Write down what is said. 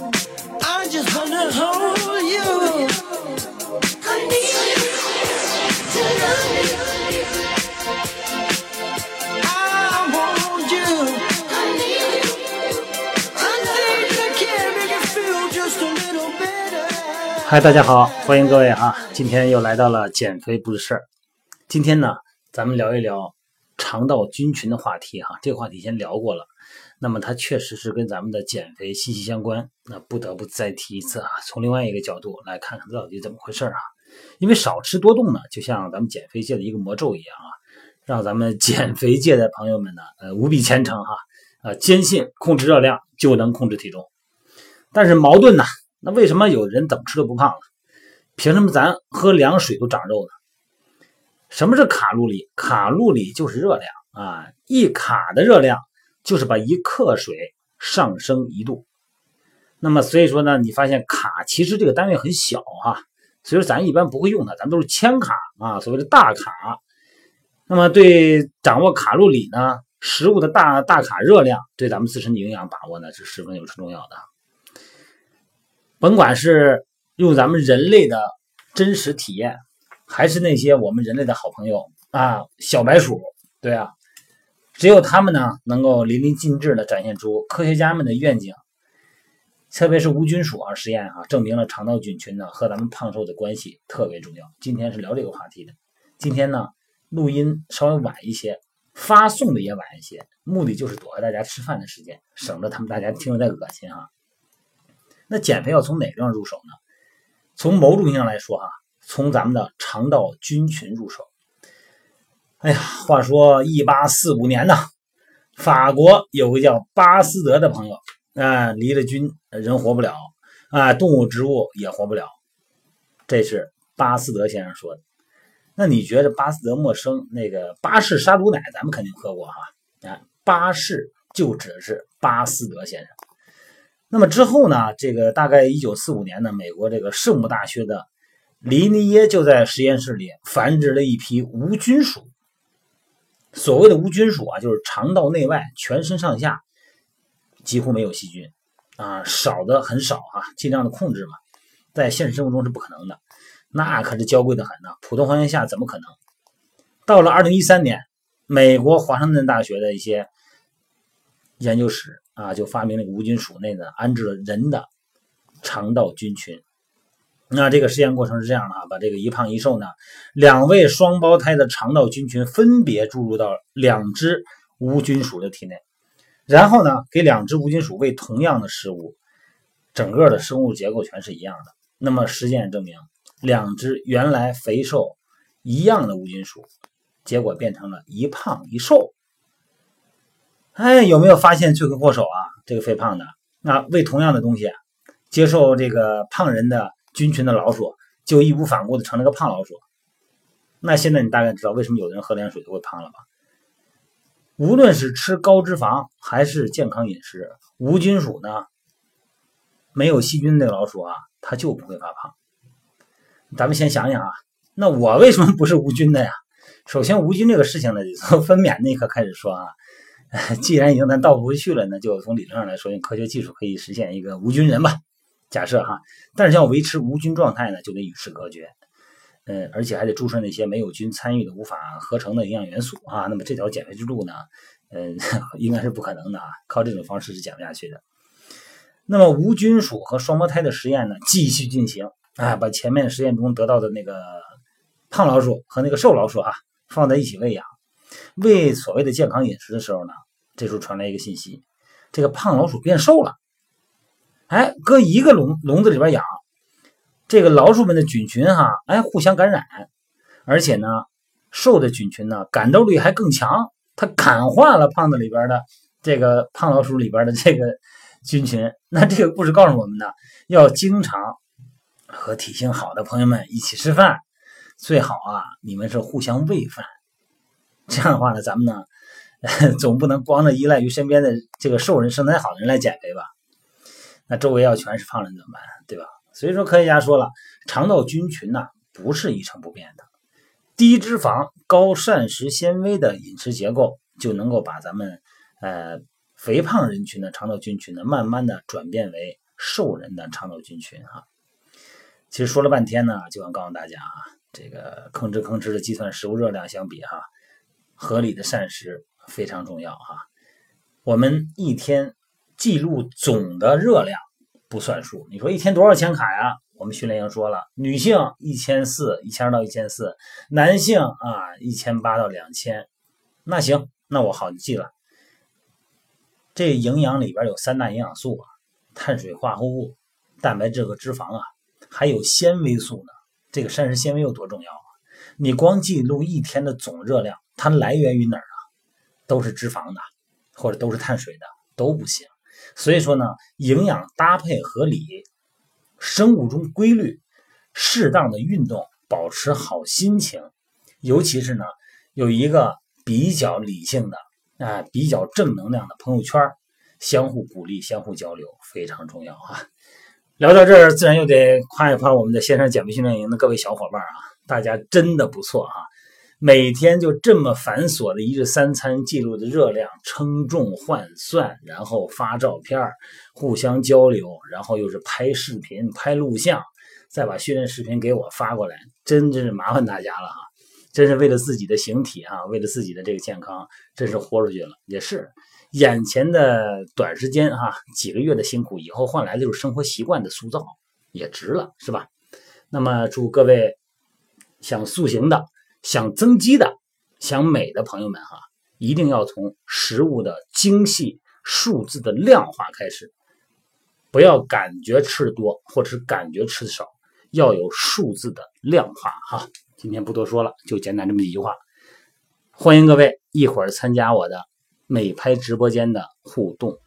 I just wanna hold you. I need to love you. I want you. I need you. I think I can make you feel just a little better. 嗨，大家好，欢迎各位啊！今天又来到了减肥不是事儿。今天呢，咱们聊一聊肠道菌群的话题哈。这个话题先聊过了，那么它确实是跟咱们的减肥息息相关。那不得不再提一次啊，从另外一个角度来看看到底怎么回事啊。因为少吃多动呢，就像咱们减肥界的一个魔咒一样啊，让咱们减肥界的朋友们呢，呃，无比虔诚哈，呃，坚信控制热量就能控制体重。但是矛盾呢，那为什么有人怎么吃都不胖呢？凭什么咱喝凉水都长肉呢？什么是卡路里？卡路里就是热量啊，一卡的热量就是把一克水上升一度。那么所以说呢，你发现卡其实这个单位很小哈、所以说咱一般不会用它，咱都是千卡啊，所谓的大卡。那么对掌握卡路里呢，食物的大大卡热量对咱们自身的营养把握呢是十分有重要的。甭管是用咱们人类的真实体验，还是那些我们人类的好朋友啊，小白鼠，对啊，只有他们呢能够淋漓尽致的展现出科学家们的愿景。特别是无菌鼠啊实验啊，证明了肠道菌群呢和咱们胖瘦的关系特别重要。今天是聊这个话题的。今天呢录音稍微晚一些，发送的也晚一些，目的就是躲开大家吃饭的时间，省得他们大家听着再恶心哈、那减肥要从哪个地方入手呢？从某种意义上来说哈、从咱们的肠道菌群入手。哎呀，话说一八四五年呢，法国有个叫巴斯德的朋友，啊、离了菌人活不了，啊、动物植物也活不了，这是巴斯德先生说的。那你觉得巴斯德陌生？那个巴氏杀毒奶咱们肯定喝过哈，啊，巴氏就指的是巴斯德先生。那么之后呢，这个大概一九四五年呢，美国这个圣母大学的林尼耶就在实验室里繁殖了一批无菌鼠。所谓的无菌鼠啊，就是肠道内外、全身上下几乎没有细菌啊，少的很少啊，尽量的控制嘛。在现实生活中是不可能的，那可是娇贵的很呐、普通环境下怎么可能？到了二零一三年，美国华盛顿大学的一些研究室啊，就发明了无菌鼠内呢安置了人的肠道菌群。那这个实验过程是这样的啊，把这个一胖一瘦呢两位双胞胎的肠道菌群分别注入到两只无菌鼠的体内，然后呢给两只无菌鼠喂同样的食物，整个的生物结构全是一样的。那么实践证明，两只原来肥瘦一样的无菌鼠，结果变成了一胖一瘦。哎，有没有发现罪魁祸首啊？这个肥胖的，那喂同样的东西，接受这个胖人的菌群的老鼠，就义无反顾的成了个胖老鼠。那现在你大概知道为什么有的人喝凉水都会胖了吧？无论是吃高脂肪还是健康饮食，无菌鼠呢，没有细菌的老鼠啊，它就不会发胖。咱们先想想啊，那我为什么不是无菌的呀？首先，无菌这个事情呢，从分娩那一刻开始说啊，既然已经咱倒不回去了，那就从理论上来说，用科学技术可以实现一个无菌人吧。假设哈，但是要维持无菌状态呢，就得与世隔绝，呃，而且还得注射那些没有菌参与的无法合成的营养元素啊。那么这条减肥之路呢，嗯，应该是不可能的啊，靠这种方式是减不下去的。那么无菌鼠和双胞胎的实验呢，继续进行啊，把前面实验中得到的那个胖老鼠和那个瘦老鼠啊放在一起喂养，喂所谓的健康饮食的时候呢，这时候传来一个信息，这个胖老鼠变瘦了。哎，搁一个笼笼子里边养，这个老鼠们的菌群哈，哎，互相感染，而且呢，瘦的菌群呢，感召力还更强，它感化了胖子里边的这个胖老鼠里边的这个菌群。那这个故事告诉我们呢，要经常和体型好的朋友们一起吃饭，最好啊，你们是互相喂饭。这样的话呢，咱们呢，总不能光着依赖于身边的这个瘦人、身材好的人来减肥吧？那周围要全是胖人怎么办？对吧？所以说，科学家说了，肠道菌群呐、不是一成不变的，低脂肪、高膳食纤维的饮食结构就能够把咱们呃肥胖人群的肠道菌群呢，慢慢的转变为瘦人的肠道菌群哈。其实说了半天呢，就想告诉大家啊，这个吭哧吭哧的计算食物热量相比哈，合理的膳食非常重要哈。我们一天记录总的热量不算数，你说一天多少千卡呀？我们训练营说了，女性一千四，一千二到一千四，男性啊一千八到两千。那行，那我好记了。这营养里边有三大营养素啊，碳水化合物、蛋白质和脂肪啊，还有纤维素呢。这个膳食纤维有多重要啊？你光记录一天的总热量，它来源于哪儿啊？都是脂肪的，或者都是碳水的，都不行。所以说呢，营养搭配合理。生物钟规律，适当的运动，保持好心情，尤其是呢，有一个比较理性的啊，比较正能量的朋友圈，相互鼓励，相互交流，非常重要啊。聊到这儿，自然又得夸一夸我们的线上减肥训练营的各位小伙伴啊，大家真的不错哈。每天就这么繁琐的一日三餐记录的热量、称重换算，然后发照片互相交流，然后又是拍视频、拍录像，再把训练视频给我发过来，真真是麻烦大家了哈！真是为了自己的形体啊，为了自己的这个健康，真是豁出去了。也是眼前的短时间哈，几个月的辛苦，以后换来的就是生活习惯的塑造，也值了，是吧？那么祝各位想塑形的。想增肌的、想美的朋友们哈，一定要从食物的精细、数字的量化开始，不要感觉吃的多，或者是感觉吃的少，要有数字的量化哈。今天不多说了，就简单这么几句话。欢迎各位一会儿参加我的美拍直播间的互动。